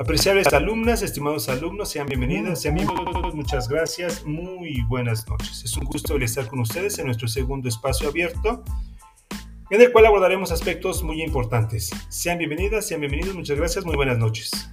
Apreciables alumnas, estimados alumnos, sean bienvenidas, sean bienvenidos, muchas gracias, muy buenas noches. Es un gusto estar con ustedes en nuestro segundo espacio abierto, en el cual abordaremos aspectos muy importantes. Sean bienvenidas, sean bienvenidos, muchas gracias, muy buenas noches.